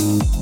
you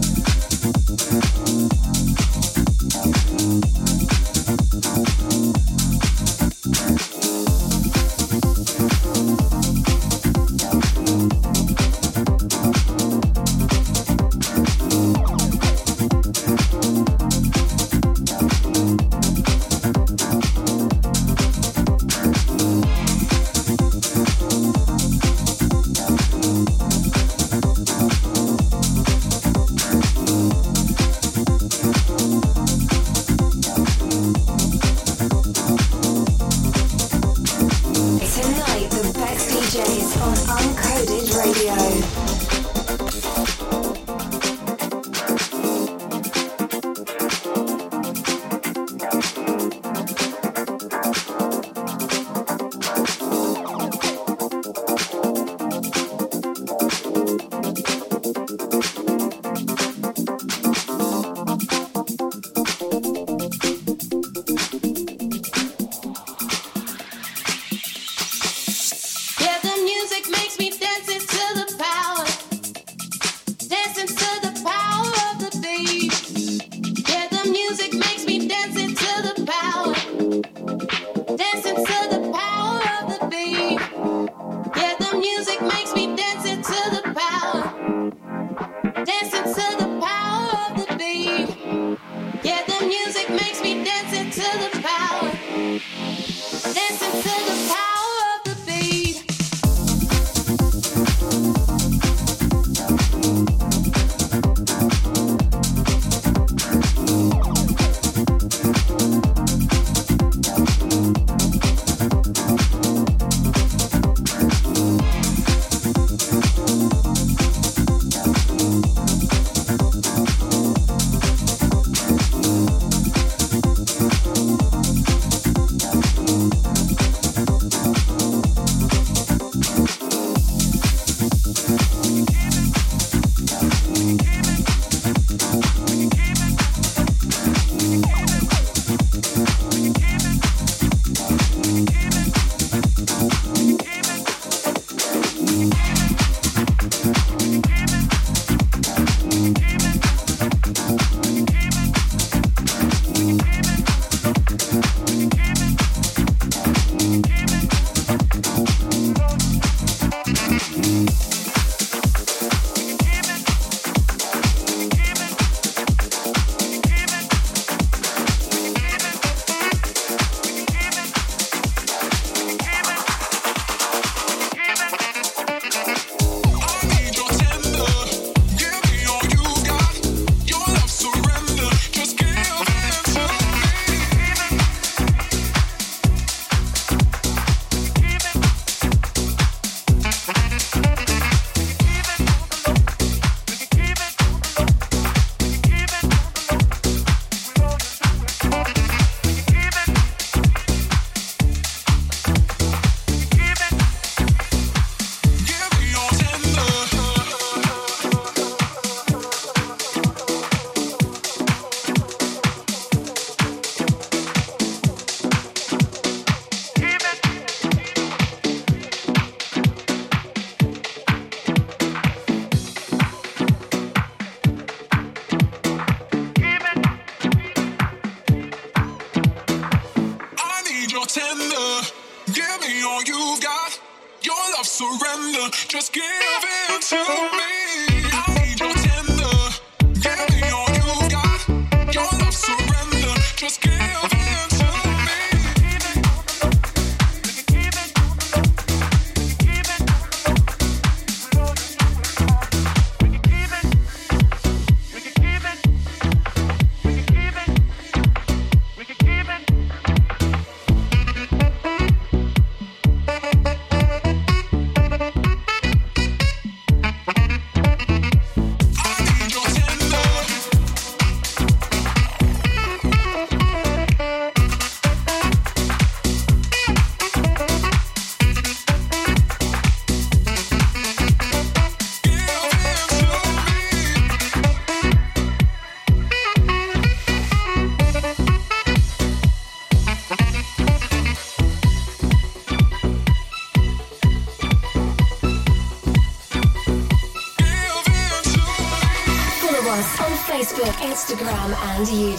all you've got. Your love surrender, just give it to me.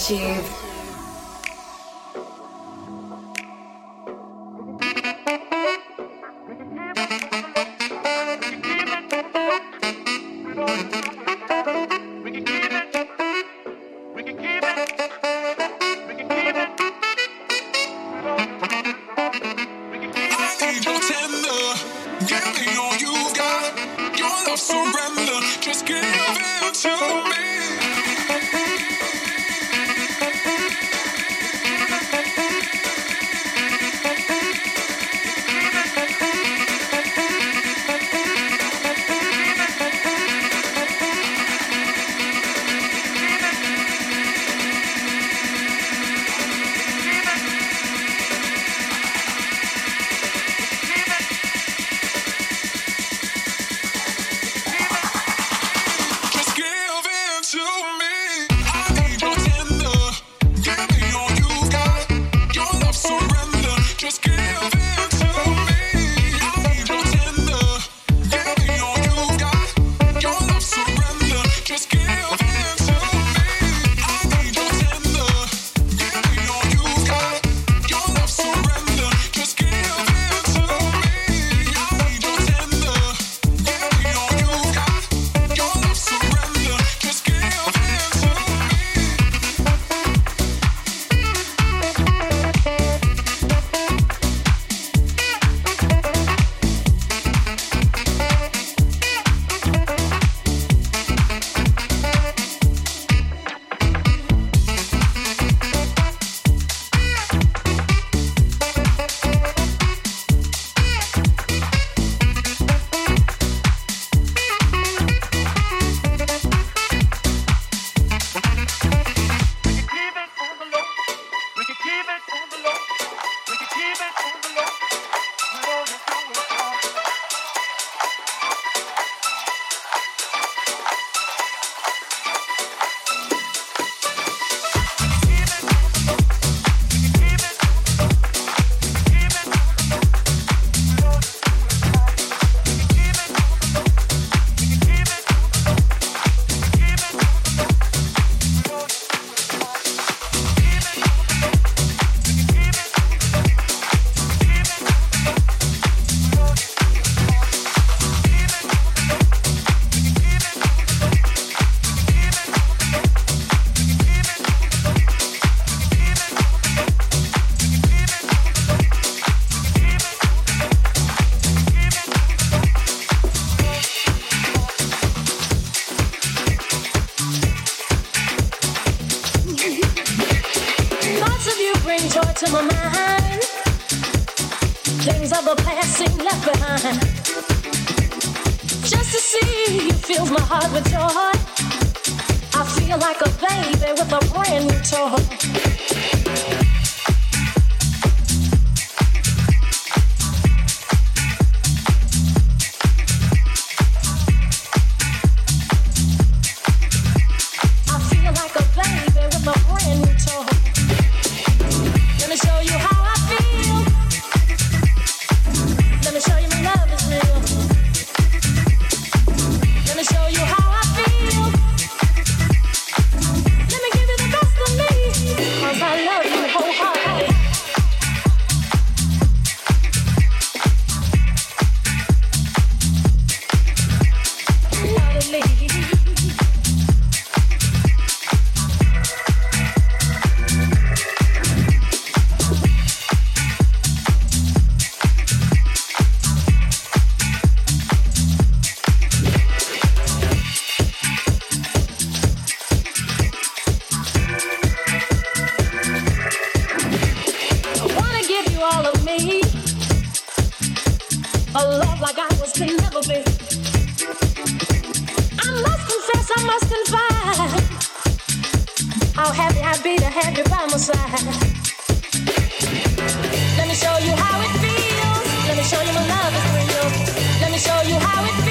You. how happy I'd be to have you by my side. Let me show you how it feels. Let me show you my love is real. Let me show you how it feels.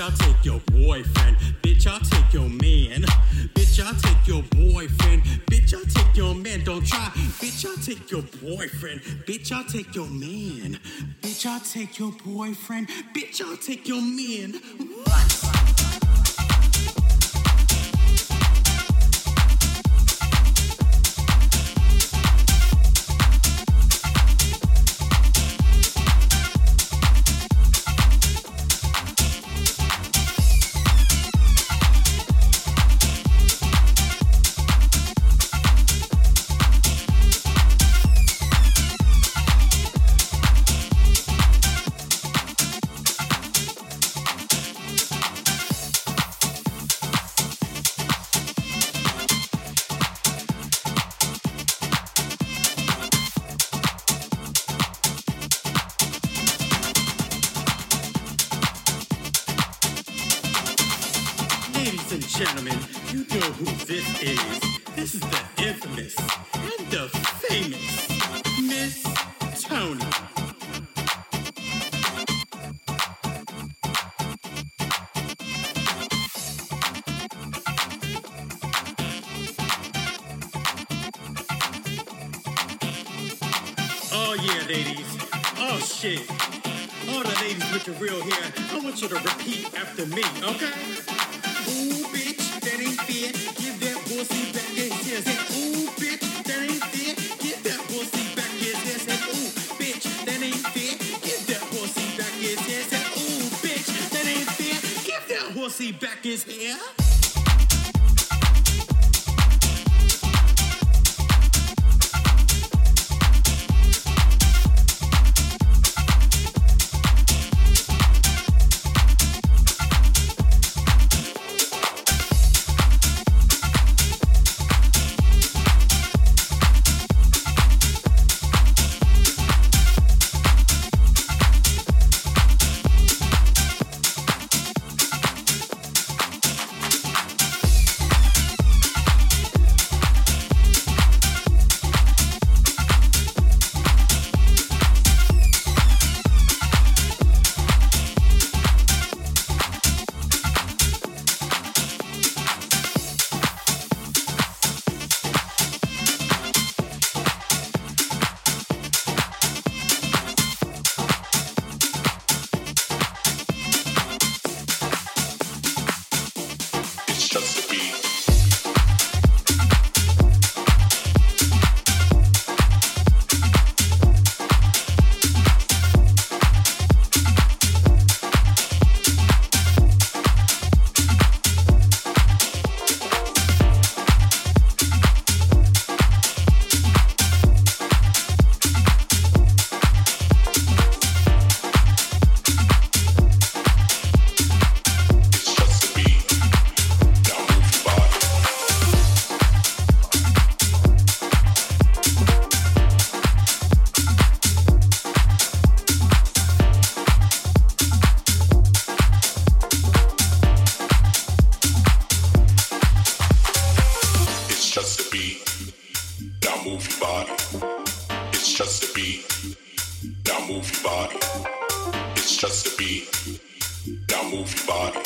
I'll take your boyfriend. Bitch, I'll take your man. Bitch, I'll take your boyfriend. Bitch, I'll take your man. Don't try. Bitch, I'll take your boyfriend. Bitch, I'll take your man. Bitch, I'll take your boyfriend. Bitch, I'll take your man. What? Want you to repeat after me, okay? Ooh, bitch, that ain't fair. Give that pussy back his hair. Ooh, bitch, that ain't fair. Give that pussy back his hair. Ooh, bitch, that ain't fair. Give that pussy back his hair. Ooh, bitch, that ain't fair. Give that pussy back his hair. It's just a beat. Now move your body.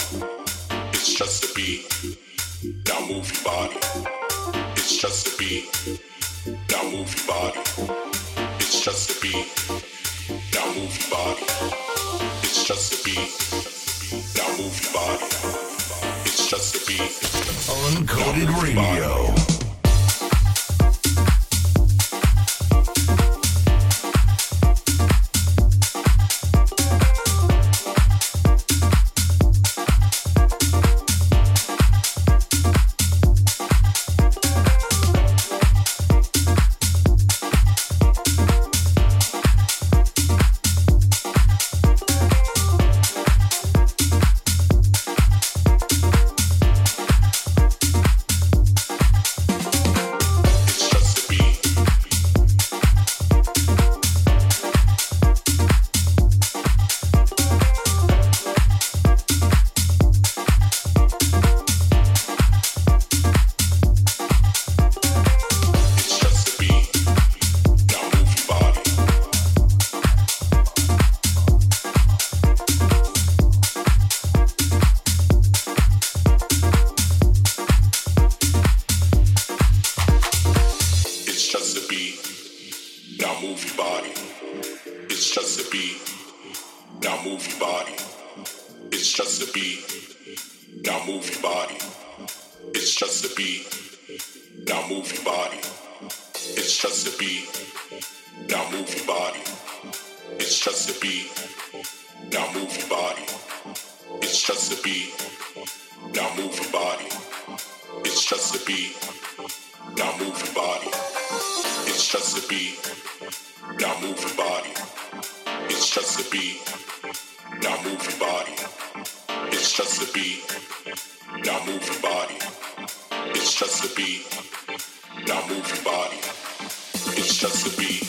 It's just a beat. Now move your body. It's just a beat. Now move your body. It's just a beat. Now move your body. It's just a beat. Now move your body. It's just a beat. Uncoded radio. Now move your body. It's just a beat. Now move your body. It's just a beat. Now move your body. It's just a beat. Now move your body. It's just a beat. Now move your body. It's just a beat.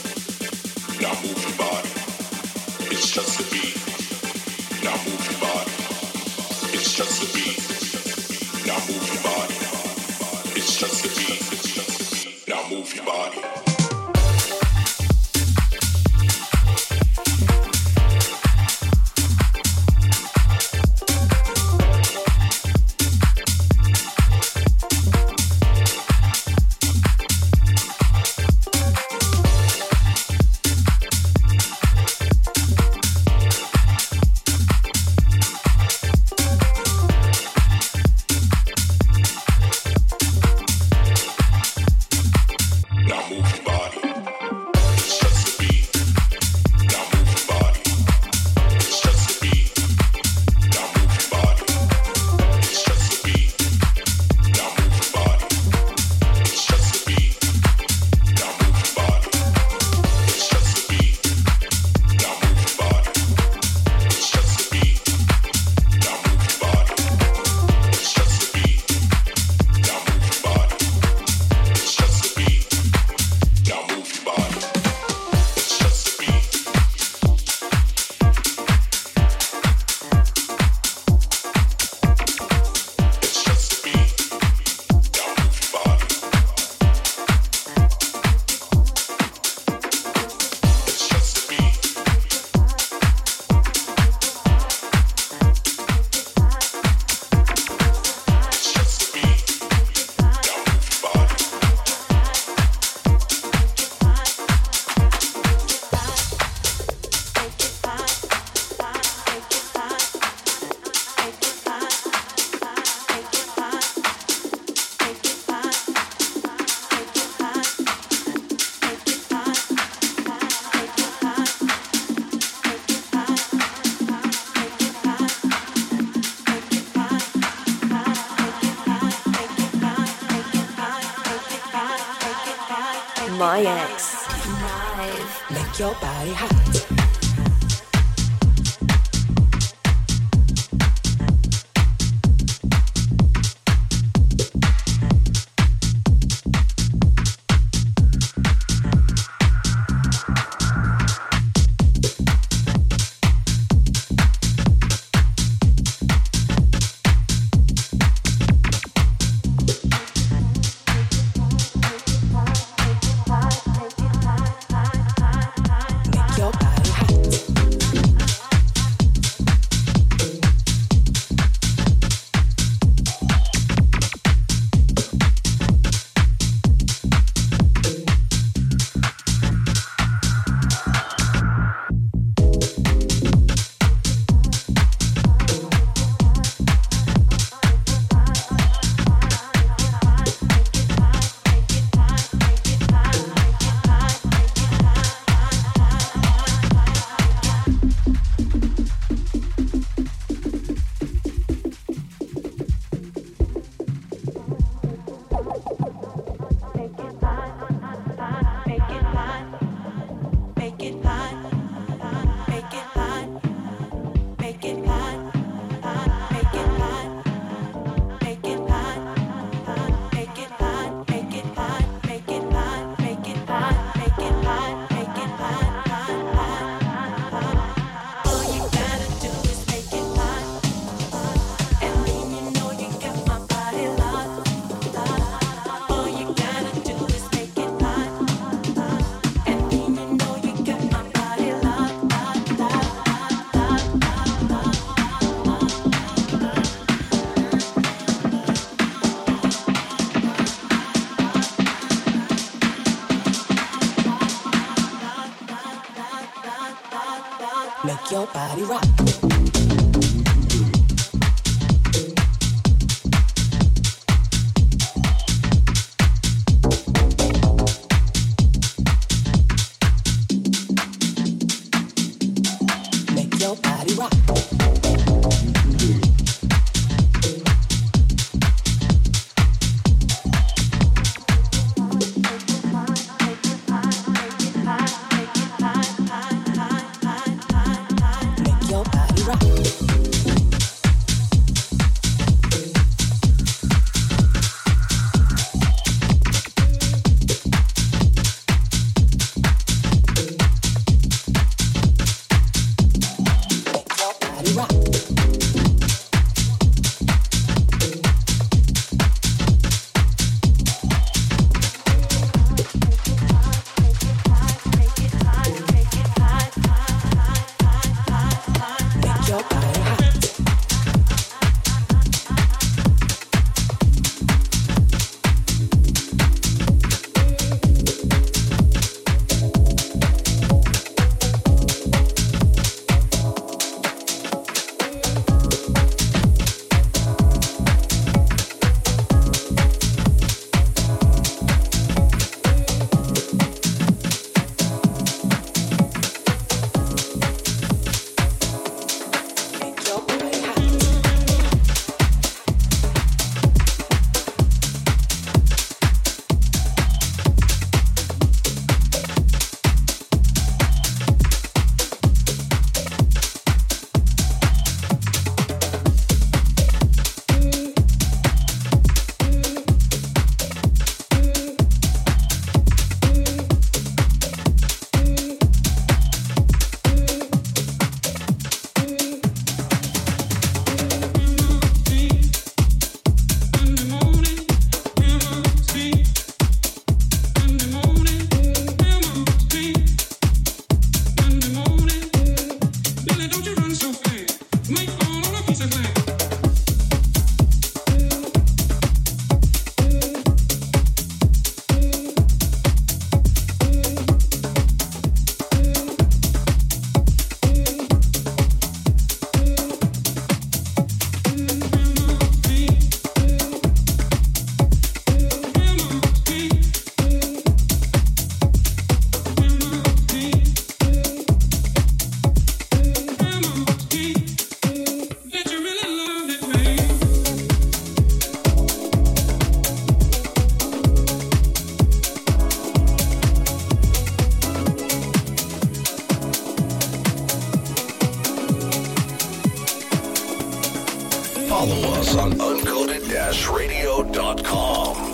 Follow us on uncoded-radio.com.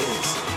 is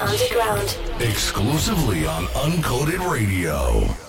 underground. Exclusively on Uncoded Radio.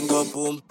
Go boom.